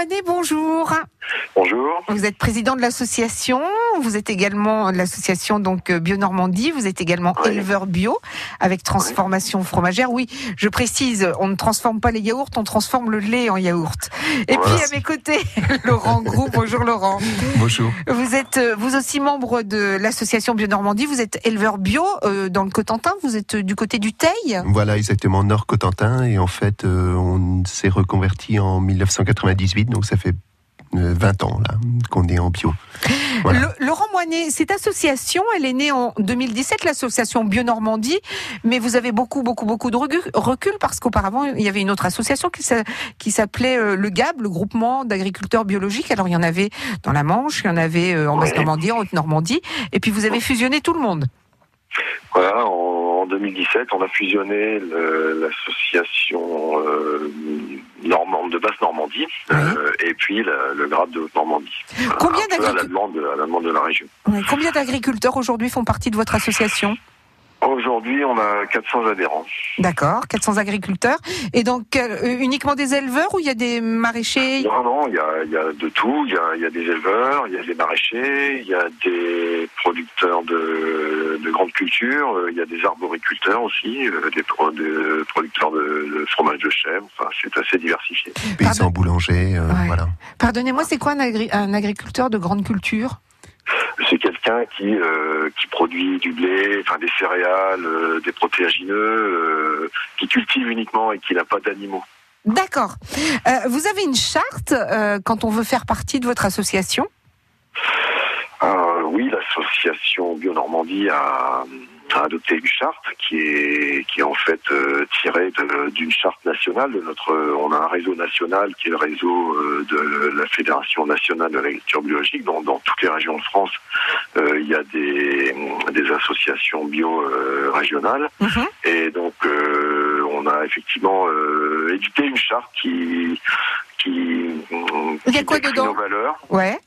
Moinet, bonjour. Bonjour. Vous êtes président de l'association, vous êtes également de l'association donc Bio Normandie, vous êtes également Oui. éleveur bio avec transformation fromagère. Oui, je précise, on ne transforme pas les yaourts, on transforme le lait en yaourt. Et Voilà. puis à mes côtés, Laurent Gros. Bonjour Laurent. Bonjour. Vous êtes euh, vous aussi membre de l'association Bio Normandie, vous êtes éleveur bio euh, dans le Cotentin, vous êtes euh, du côté du Teil. Voilà exactement Nord Cotentin et en fait euh, on s'est reconverti en 1998 donc ça fait euh, 20 ans là qu'on est en bio. Voilà. Le- Laurent Moinet, cette association, elle est née en 2017, l'association Bio Normandie, mais vous avez beaucoup, beaucoup, beaucoup de recu- recul parce qu'auparavant, il y avait une autre association qui s'a- qui s'appelait euh, le GAB, le groupement d'agriculteurs biologiques. Alors, il y en avait dans la Manche, il y en avait euh, en. Basse-Normandie, en Haute-Normandie, et puis vous avez fusionné tout le monde. Voilà, en, en 2017, on a fusionné l'association euh, normande de Basse-Normandie euh, et puis la- le grade de Haute-Normandie. Voilà, Combien à d'agriculteurs demande, à la demande de la région. Combien d'agriculteurs aujourd'hui font partie de votre association? Aujourd'hui, on a 400 adhérents. D'accord, 400 agriculteurs. Et donc, euh, uniquement des éleveurs ou il y a des maraîchers? Non, non, il y a, il y a de tout. Il y a, il y a des éleveurs, il y a des maraîchers, il y a des producteurs de, de grandes cultures, euh, il y a des arboriculteurs aussi, euh, des, pro- des producteurs de, de fromage de chèvre. Enfin, c'est assez diversifié. Paysans boulangers, euh, Ouais. voilà. Pardonnez-moi, c'est quoi un, agri- un agriculteur de grande culture C'est quelqu'un qui euh, qui produit du blé, enfin des céréales, euh, des protéagineux, euh, qui cultive uniquement et qui n'a pas d'animaux. D'accord. Euh, vous avez une charte euh, quand on veut faire partie de votre association? Euh, oui, l'association Bio Normandie a, a adopté une charte qui est qui est en fait euh, tirée d'une charte nationale de notre. On a un réseau national qui est le réseau euh, de la Fédération nationale de l'agriculture biologique. Dans, dans toutes les régions de France, euh, il y a des des associations bio euh, régionales. Mhm. Et donc, euh, on a effectivement euh, édité une charte qui qui, Il y a qui quoi décrit dedans? nos valeurs. Ouais.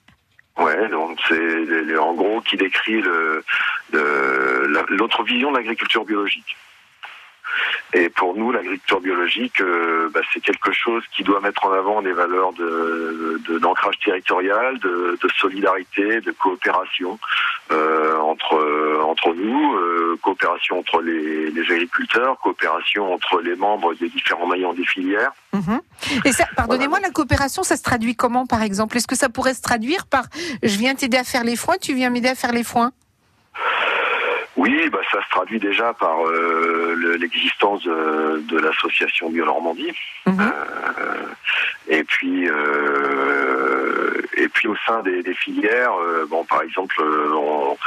Ouais, donc c'est en gros qui décrit le- le- l'autre vision de l'agriculture biologique. Et pour nous, l'agriculture biologique, euh, bah, c'est quelque chose qui doit mettre en avant des valeurs de d'ancrage territorial, de, de solidarité, de coopération euh, entre entre nous, euh, coopération entre les, les agriculteurs, coopération entre les membres des différents maillons des filières. Mhm. Et ça, pardonnez-moi, la coopération, ça se traduit comment, par exemple? Est-ce que ça pourrait se traduire par je viens t'aider à faire les foins, tu viens m'aider à faire les foins Oui, bah, ça se traduit déjà par euh, le- l'existence de, de l'association Bio-Normandie. Mhm. Euh, et puis, euh, et puis au sein des, des filières, euh, bon, par exemple, euh, on,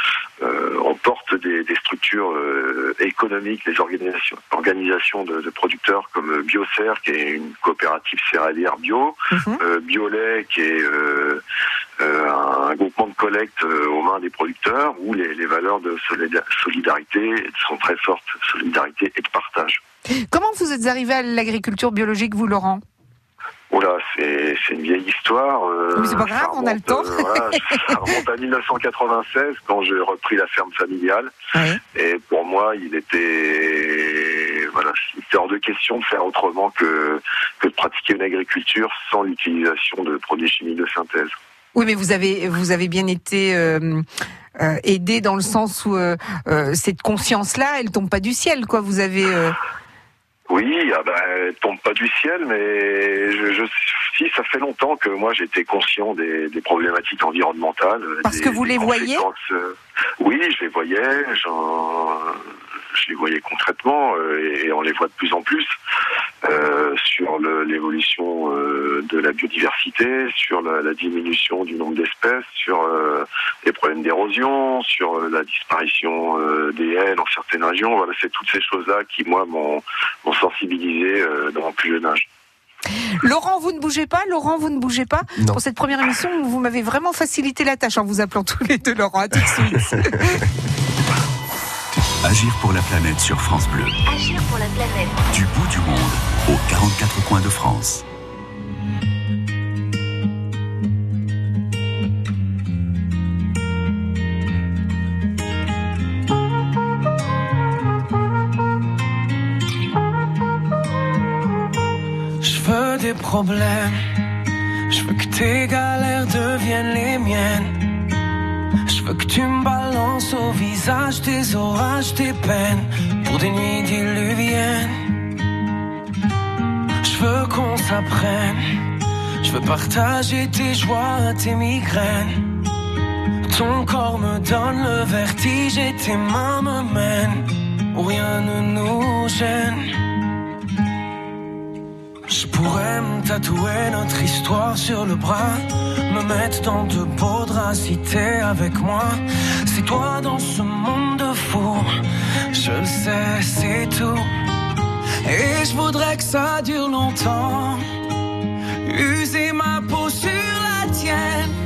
euh, on porte des, des structures euh, économiques, des organisations, organisations de, de producteurs comme Biocer, qui est une coopérative céréalière bio, euh, Biolay, qui est euh, euh, un groupement de collecte euh, aux mains des producteurs, où les, les valeurs de solida- solidarité sont très fortes, solidarité et de partage. Comment vous êtes arrivé à l'agriculture biologique, vous, Laurent? Oula, c'est c'est une vieille histoire. euh, Mais c'est pas grave, on a le temps. euh, voilà, ça remonte à 1996 quand j'ai repris la ferme familiale. Ouais. Et pour moi, il était voilà, c'était hors de question de faire autrement que que de pratiquer une agriculture sans l'utilisation de produits chimiques de synthèse. Oui, mais vous avez, vous avez bien été euh, euh, aidé dans le sens où euh, euh, cette conscience-là, elle tombe pas du ciel, quoi. Vous avez. Oui, ah ben, elle tombe pas du ciel, mais je, je, si ça fait longtemps que moi j'étais conscient des, des problématiques environnementales. Parce des- que vous les voyez Oui, je les voyais, je les voyais concrètement euh, et, et on les voit de plus en plus euh, sur l'évolution euh, de la biodiversité, sur la, la diminution du nombre d'espèces, sur euh, les problèmes d'érosion, sur euh, la disparition euh, des haies dans certaines régions. Voilà, c'est toutes ces choses-là qui moi m'ont m'ont sensibilisé euh, dans mon plus jeune âge. Laurent, vous ne bougez pas? Laurent, vous ne bougez pas? Non. Pour cette première émission, vous m'avez vraiment facilité la tâche en vous appelant tous les deux Laurent. À tout de suite. Agir pour la planète sur France Bleu. Agir pour la planète. Du bout du monde, aux 44 coins de France. que des problèmes. Je veux que tes galères deviennent les miennes. Veux que tu me balances au visage tes orages, tes peines pour des nuits diluviennes. Je veux qu'on s'apprenne. Je veux partager tes joies, tes migraines. Ton corps me donne le vertige et tes mains me mènent où rien ne nous gêne. Je pourrais me tatouer notre histoire sur le bras, me mettre dans de beaux draps avec moi. C'est toi dans ce monde de fou, je le sais, c'est tout. Et je voudrais que ça dure longtemps, user ma peau sur la tienne.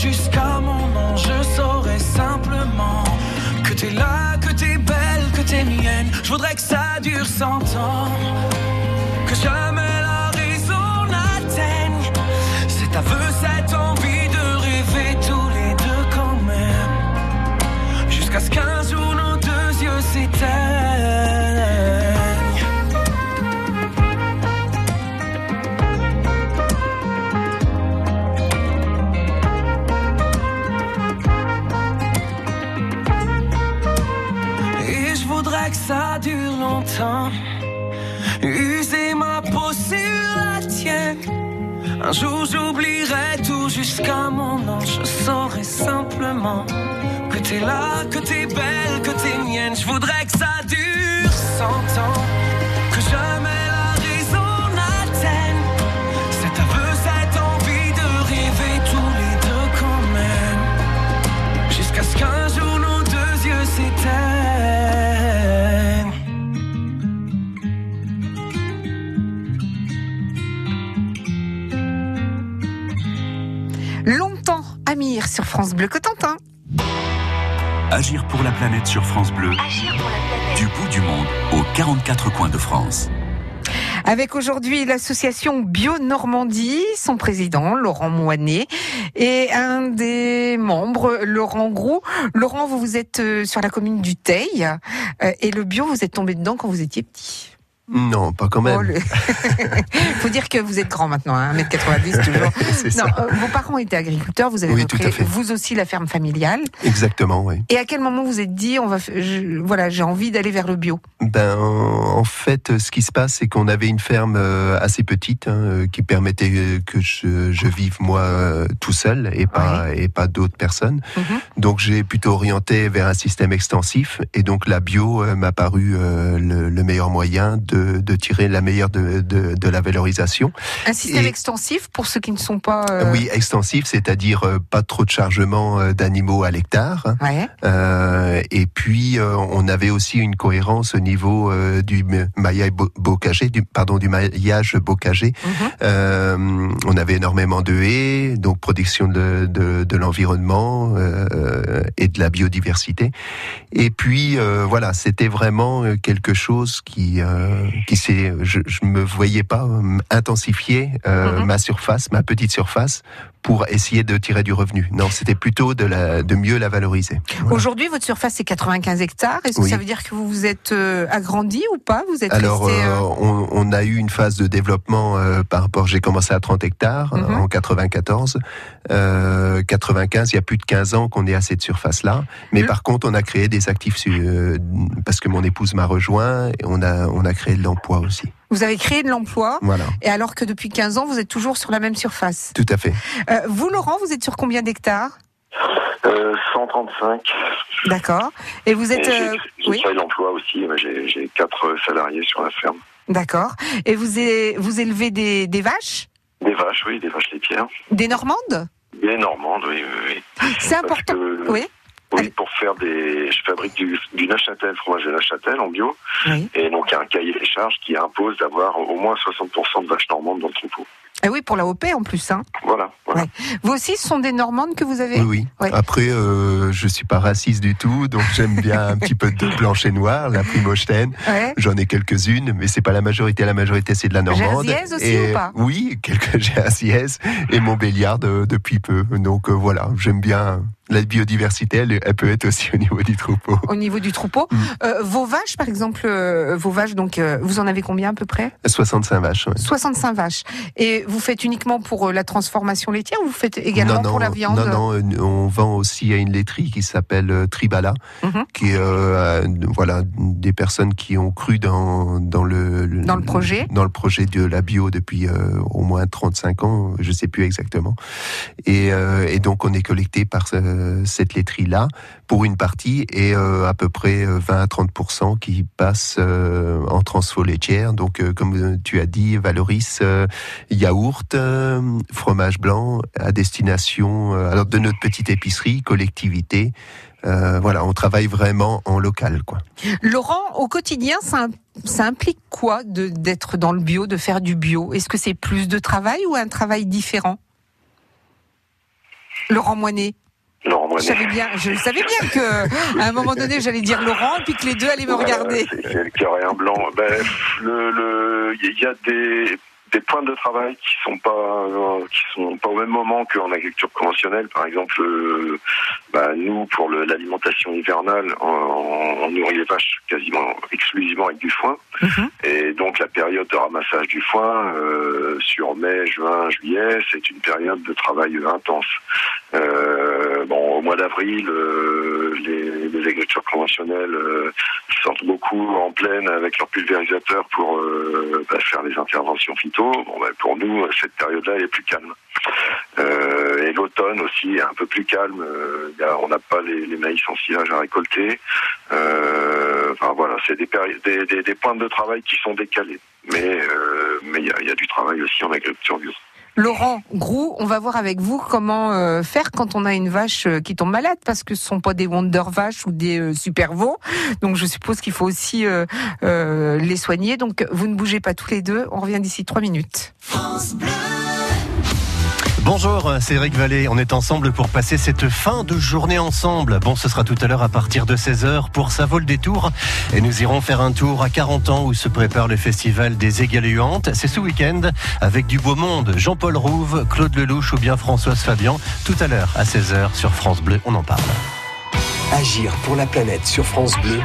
Jusqu'à mon nom. Je saurai simplement que t'es là, que t'es belle, que t'es mienne. Je voudrais que ça dure cent ans. Que jamais la raison n'atteigne longtemps. User ma peau sur la tienne. Un jour j'oublierai tout jusqu'à mon nom. Je saurai simplement que t'es là, que t'es belle, que t'es mienne. Je voudrais que ça dure cent ans. Sur France Bleu Cotentin. Agir pour la planète sur France Bleu. Du bout du monde aux 44 coins de France. Avec aujourd'hui l'association Bio Normandie, son président Laurent Moinet et un des membres Laurent Groux. Laurent, vous vous êtes euh, sur la commune du Teil euh, et le bio, vous êtes tombé dedans quand vous étiez petit. Non, pas quand même. Oh, le- Faut dire que vous êtes grand maintenant, hein, 1m90 toujours. Non, ça. euh, vos parents étaient agriculteurs, vous avez Oui, tout à repris fait. vous aussi la ferme familiale. Exactement, oui. Et à quel moment vous êtes dit, on va, je- voilà, j'ai envie d'aller vers le bio? Ben, en fait, ce qui se passe, c'est qu'on avait une ferme euh, assez petite hein, euh, qui permettait euh, que je, je vive moi euh, tout seul et pas et pas d'autres personnes. Mhm. Donc j'ai plutôt orienté vers un système extensif et donc la bio euh, m'a paru euh, le, le meilleur moyen de, de tirer la meilleure de, de, de la valorisation. Un système Et- extensif pour ceux qui ne sont pas. euh, Oui, extensif, c'est-à-dire euh, pas trop de chargement euh, d'animaux à l'hectare. Ouais. Euh, et puis euh, on avait aussi une cohérence au niveau du maillage bo- bocagé, du pardon du maillage bocagé. Mhm. On avait énormément de haies, donc protection de, de, de l'environnement et de la biodiversité. Et puis voilà, c'était vraiment quelque chose qui euh, qui s'est, je, je me voyais pas euh, intensifier euh, Mhm. ma surface, ma petite surface, pour essayer de tirer du revenu. Non, c'était plutôt de, la, de mieux la valoriser. Voilà. Aujourd'hui, votre surface c'est 95 hectares. Est-ce que Oui. ça veut dire que vous vous êtes euh, agrandi ou pas? Vous êtes Alors, resté, euh, euh, on, on a eu une phase de développement euh, par rapport. J'ai commencé à 30 hectares Mhm. en 94. Euh, 95, il y a plus de 15 ans qu'on est à cette surface-là. Mais Le- par contre, on a créé des actifs parce que mon épouse m'a rejoint. Et on a on a créé de l'emploi aussi. Vous avez créé de l'emploi. Voilà, Et alors que depuis 15 ans, vous êtes toujours sur la même surface. tout à fait. Euh, vous, Laurent, vous êtes sur combien d'hectares? Euh, 135. D'accord. Et vous êtes... J'ai euh, j'ai oui, créé l'emploi aussi. J'ai quatre salariés sur la ferme. d'accord. Et vous, é- vous élevez des, des vaches? Des vaches, oui, des vaches laitières. Des Normandes? Des normandes, oui, oui, oui. C'est important. que- Oui. Oui, pour faire des. Je fabrique du, du Neuchâtel, fromage de Neuchâtel en bio. Oui. Et donc, il y a un cahier des charges qui impose d'avoir au moins 60% de vaches normandes dans le troupeau. Et oui, pour la OP en plus. Hein. Voilà, voilà. Ouais. Vous aussi, ce sont des Normandes que vous avez Oui, oui. Ouais. Après, euh, je suis pas raciste du tout, donc j'aime bien un petit peu de blanche et noir, la primochtaine. Ouais. J'en ai quelques-unes, mais c'est pas la majorité. La majorité, c'est de la normande. Jersiaise aussi et, ou pas? Oui, quelques jersiaises et mon béliard de- depuis peu. Donc euh, voilà, j'aime bien la biodiversité. Elle, elle peut être aussi au niveau du troupeau. Au niveau du troupeau. Mm. Euh, vos vaches, par exemple, euh, vos vaches, donc, euh, vous en avez combien à peu près? 65 vaches. ouais. 65 vaches. Et vous faites uniquement pour la transformation laitière ou vous faites également non, non, pour la viande? Non, non, on vend aussi à une laiterie qui s'appelle Tribala, Mhm. qui est voilà des personnes qui ont cru dans dans le, Dans le projet. dans le projet de la bio depuis au moins 35 ans, je sais plus exactement. Et, et donc on est collecté par cette laiterie là pour une partie et euh, à peu près euh, 20 à 30% qui passent euh, en transfo laitière. Donc euh, comme euh, tu as dit, Valoris euh, yaourt, euh, fromage blanc à destination euh, alors de notre petite épicerie, collectivité. Euh, voilà, on travaille vraiment en local, quoi. Laurent, au quotidien, ça, ça implique quoi d'être dans le bio, de faire du bio? Est-ce que c'est plus de travail ou un travail différent? Laurent Moinet, Je savais bien, je savais bien que à un moment donné j'allais dire Laurent et puis que les deux allaient me Voilà, regarder. C'est et un blanc. Ben, le, le, il y a des, des points de travail qui sont pas, euh, qui sont pas au même moment qu'en agriculture conventionnelle. Par exemple, euh, ben, nous, pour l'alimentation hivernale, on, on nourrit les vaches quasiment exclusivement avec du foin. Mhm. Et donc la période de ramassage du foin euh, sur mai, juin, juillet, c'est une période de travail intense. Euh, bon, au mois d'avril, euh, les, agricultures conventionnelles euh, sortent beaucoup en pleine avec leur pulvérisateur pour euh, bah, faire les interventions phyto. Bah, pour nous, cette période-là, est plus calme. Euh, et l'automne aussi est un peu plus calme. Euh, on n'a pas les, maïs en silage à récolter. Euh, enfin voilà, c'est des, des, des, points de travail qui sont décalés. Mais euh, il y a, y a du travail aussi en agriculture bio. Laurent Grou, on va voir avec vous comment euh, faire quand on a une vache euh, qui tombe malade, parce que ce sont pas des Wonder vaches ou des euh, super veaux. Donc je suppose qu'il faut aussi euh, les soigner. Donc vous ne bougez pas tous les deux. On revient d'ici trois minutes. Bonjour, c'est Eric Vallée. On est ensemble pour passer cette fin de journée ensemble. Bon, ce sera tout à l'heure à partir de 16h pour Ça vaut le détour. Et nous irons faire un tour à 40 ans où se prépare le festival des Égaluantes. C'est ce week-end avec du beau monde. Jean-Paul Rouve, Claude Lelouch ou bien Françoise Fabian. Tout à l'heure à 16h sur France Bleu. On en parle. Agir pour la planète sur France Bleu,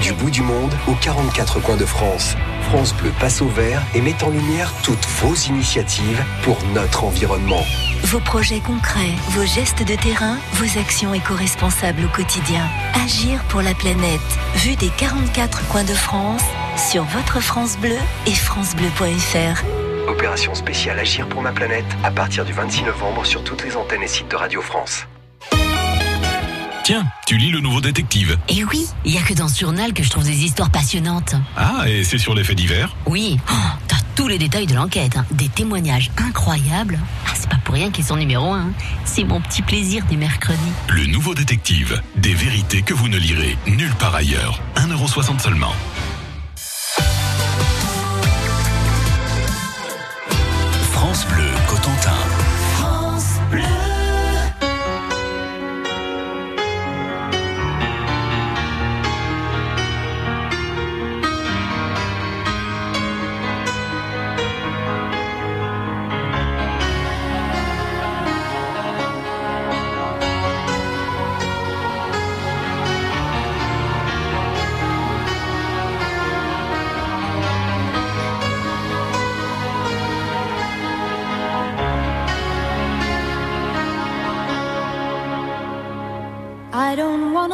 du bout du monde aux 44 coins de France. France Bleu passe au vert et met en lumière toutes vos initiatives pour notre environnement. Vos projets concrets, vos gestes de terrain, vos actions éco-responsables au quotidien. Agir pour la planète. Vue des 44 coins de France sur votre France Bleu et francebleu.fr. Opération spéciale Agir pour ma planète à partir du 26 novembre sur toutes les antennes et sites de Radio France. Tiens, tu lis le nouveau détective. Et oui, il y a que dans ce journal que je trouve des histoires passionnantes. Ah, et c'est sur les faits divers Oui, oh, t'as tous les détails de l'enquête, hein. des témoignages incroyables. Ah, c'est pas pour rien qu'ils sont numéro un. hein. C'est mon petit plaisir du mercredi. Le nouveau détective. Des vérités que vous ne lirez nulle part ailleurs. 1,60€ seulement.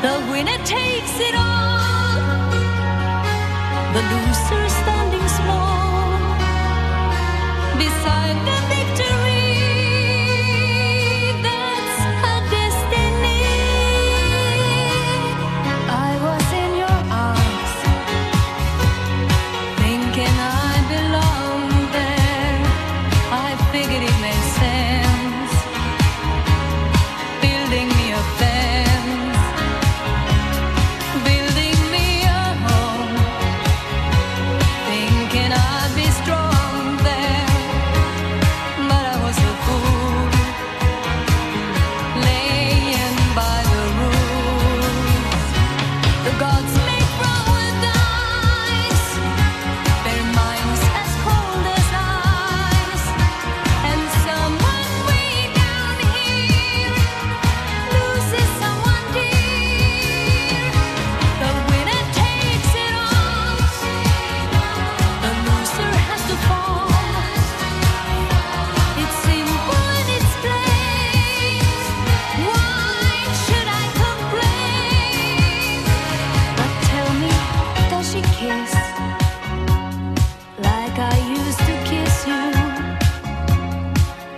The winner takes it all, the loser standing small beside the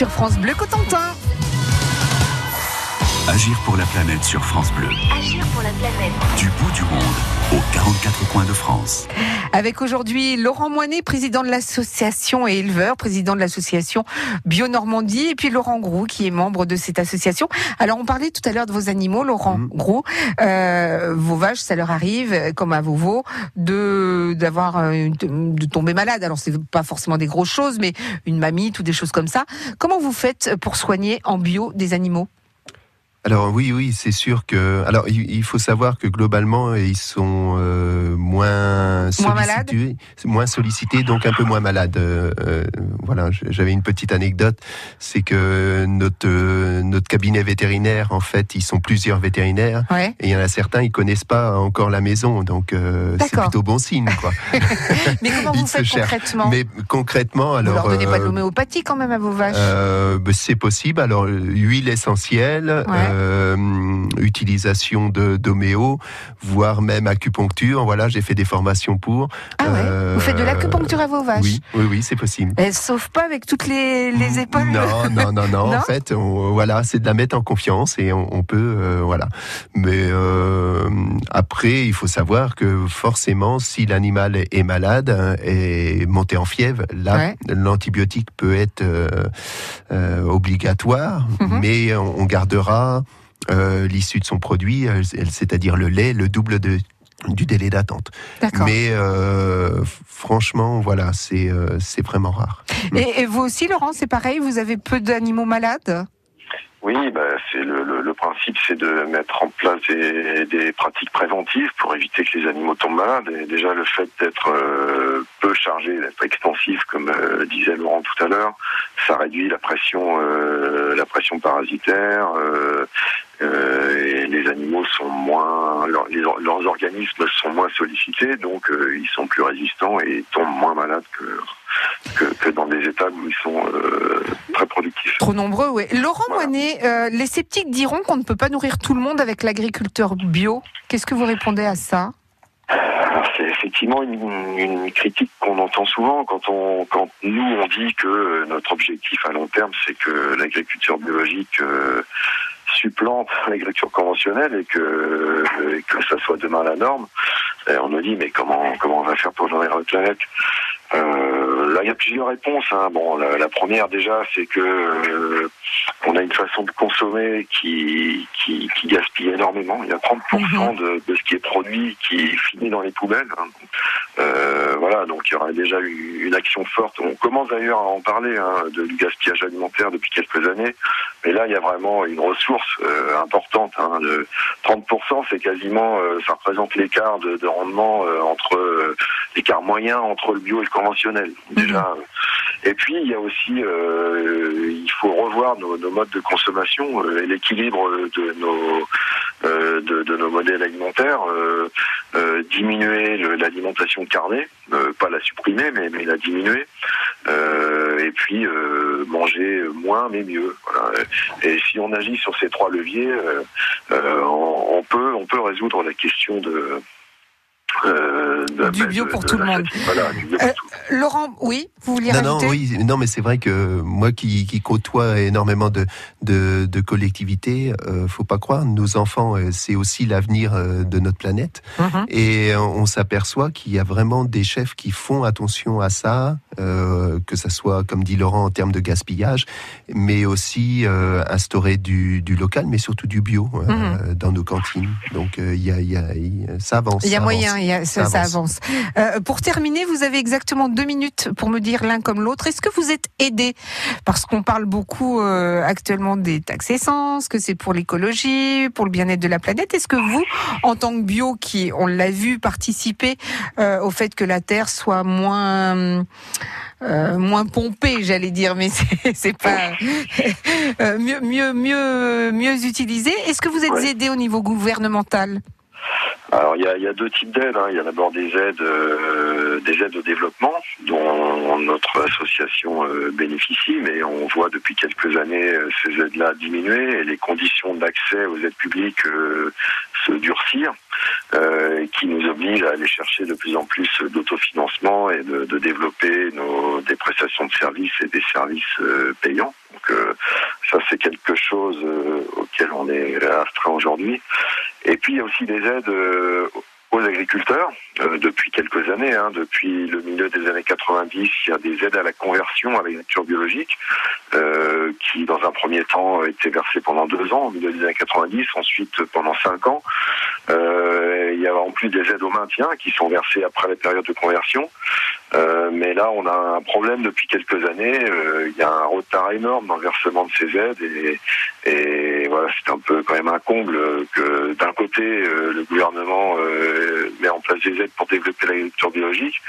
sur France Bleu Cotentin. Agir pour la planète sur France Bleu. Agir pour la planète. Du bout du monde, aux 44 coins de France. Avec aujourd'hui Laurent Moinet, président de l'association et éleveur, président de l'association Bio Normandie, et puis Laurent Grou, qui est membre de cette association. Alors, on parlait tout à l'heure de vos animaux, Laurent Mhm. Grou. Euh, vos vaches, ça leur arrive, euh, comme à vos veaux, de d'avoir euh, de tomber malade. Alors, c'est pas forcément des grosses choses, mais une mamite ou des choses comme ça. Comment vous faites pour soigner en bio des animaux? Alors oui, oui, c'est sûr que. Alors il faut savoir que globalement ils sont euh, moins sollicités, moins sollicités, donc un peu moins malades. Euh, euh, voilà, j'avais une petite anecdote, c'est que notre euh, notre cabinet vétérinaire, en fait, ils sont plusieurs vétérinaires Ouais. et il y en a certains ils connaissent pas encore la maison, donc euh, c'est plutôt bon signe, quoi. Mais comment vous faites concrètement? Mais concrètement, Vous alors. leur donnez pas de euh, l'homéopathie quand même à vos vaches? euh, ben, c'est possible. Alors, euh, huile essentielle, euh, utilisation de d'homéo, voire même acupuncture. Voilà, j'ai fait des formations pour. Ah ouais Euh, Vous faites de l'acupuncture à vos vaches Oui, oui, oui, c'est possible. Elles sauvent pas avec toutes les, les épaules Non, non, non, non. Non en fait, on- voilà, c'est de la mettre en confiance et on, on peut, euh, voilà. Mais après, il faut savoir que forcément, si l'animal est malade hein, et monté en fièvre, là, Ouais. l'antibiotique peut être obligatoire, Mhm. mais on, on gardera euh, l'issue de son produit, c'est-à-dire le lait, le double de du délai d'attente. Mais euh, franchement, voilà, c'est euh, c'est vraiment rare. Et, et vous aussi, Laurent, c'est pareil Vous avez peu d'animaux malades? Oui, bah, c'est le, le, le principe, c'est de mettre en place des, des pratiques préventives pour éviter que les animaux tombent malades. Et déjà, le fait d'être euh, peu chargé, d'être extensif, comme euh, disait Laurent tout à l'heure, ça réduit la pression, euh, la pression parasitaire. Euh, et les animaux sont moins, leur- les or- leurs organismes sont moins sollicités, donc euh, ils sont plus résistants et tombent moins malades que que, que dans des états où ils sont euh, très productifs. Trop nombreux, oui. Laurent Voilà. Moinet, euh, les sceptiques diront qu'on ne peut pas nourrir tout le monde avec l'agriculteur bio. Qu'est-ce que vous répondez à ça? C'est effectivement une, une critique qu'on entend souvent quand on, quand nous on dit que notre objectif à long terme, c'est que l'agriculture biologique euh, supplante l'agriculture conventionnelle et que, que ça soit demain la norme. On nous dit mais comment comment on va faire pour nourrir notre planète? Euh, Là, il y a plusieurs réponses. hein. Bon, la, la première déjà, c'est que euh, on a une façon de consommer qui, qui, qui gaspille énormément. Il y a 30% de, de ce qui est produit qui finit dans les poubelles. hein. Euh, voilà, donc il y aurait déjà eu une action forte. On commence d'ailleurs à en parler hein, de, du gaspillage alimentaire depuis quelques années, mais là il y a vraiment une ressource euh, importante. Hein, de 30%, c'est quasiment, ça représente l'écart de, de rendement entre l'écart moyen entre le bio et le conventionnel. Déjà. euh, et puis il y a aussi, euh, il faut revoir nos, nos modes de consommation euh, et l'équilibre de nos euh, de, de nos modèles alimentaires, euh, euh, diminuer l'alimentation carnée, euh, pas la supprimer, mais, mais la diminuer, euh, et puis euh, manger moins mais mieux. Voilà. Et si on agit sur ces trois leviers, on, on peut on peut résoudre la question de euh, de- Du bio de- pour de tout le monde. Voilà, Euh. Laurent, oui, vous vouliez Non, non, rajouter oui, non, mais c'est vrai que moi qui, qui côtoie énormément de, de, de collectivités, euh, faut pas croire, nos enfants, euh, c'est aussi l'avenir euh, de notre planète. Mhm. Et euh, on s'aperçoit qu'il y a vraiment des chefs qui font attention à ça, euh, que ça soit, comme dit Laurent, en termes de gaspillage, mais aussi euh, instaurer du, du local, mais surtout du bio euh, dans nos cantines. Donc euh, il y, a, il y, a, il y a- ça avance. Il y a ça moyen, ça, Ça ça avance. Euh, pour terminer, vous avez exactement deux minutes pour me dire l'un comme l'autre. Est-ce que vous êtes aidé? Parce qu'on parle beaucoup euh, actuellement des taxes essence, que c'est pour l'écologie, pour le bien-être de la planète. Est-ce que vous, en tant que bio, qui, on l'a vu, participez euh, au fait que la Terre soit moins... euh, moins pompée, j'allais dire, mais c'est c'est pas euh, mieux, mieux, mieux, mieux utilisé. Est-ce que vous êtes Ouais. aidé au niveau gouvernemental? Alors il y a, deux types d'aides. hein. Il y a d'abord des aides, euh, des aides au développement dont notre association euh, bénéficie, mais on voit depuis quelques années euh, ces aides-là diminuer et les conditions d'accès aux aides publiques se durcir, qui nous obligent à aller chercher de plus en plus d'autofinancement et de, développer nos, des prestations de services et des services payants. Donc ça c'est quelque chose auquel on est astreint aujourd'hui. Et puis il y a aussi des aides euh, aux agriculteurs euh, depuis quelques années. hein. depuis le milieu des années 90, il y a des aides à la conversion à l'agriculture biologique euh, qui, dans un premier temps, étaient versées pendant deux ans au milieu des années 90, ensuite pendant cinq ans. Euh, il y a en plus des aides au maintien qui sont versées après la période de conversion. Euh, mais là, on a un problème depuis quelques années. Euh, il y a un retard énorme dans le versement de ces aides et, et voilà, c'est un peu quand même un comble que d'un côté euh, le gouvernement euh, met en place des aides pour développer l'agriculture biologique,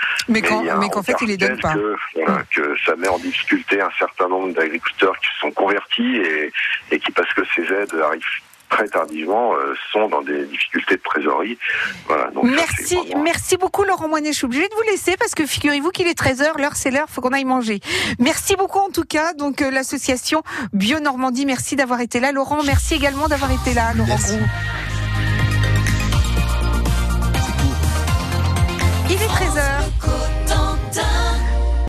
Mais qu'en fait, il les donne pas. Que, voilà, que ça met en difficulté un certain nombre d'agriculteurs qui se sont convertis et, et qui, parce que ces aides arrivent très tardivement, euh, sont dans des difficultés de trésorerie. Voilà, donc ça, c'est Merci, vraiment- merci beaucoup Laurent Moinet. Je suis obligée de vous laisser parce que figurez-vous qu'il est 13h, l'heure c'est l'heure, faut qu'on aille manger. Merci beaucoup en tout cas. Donc euh, l'association Bio Normandie, merci d'avoir été là. Laurent, merci également d'avoir été là. Laurent Merci. Yves est 13h.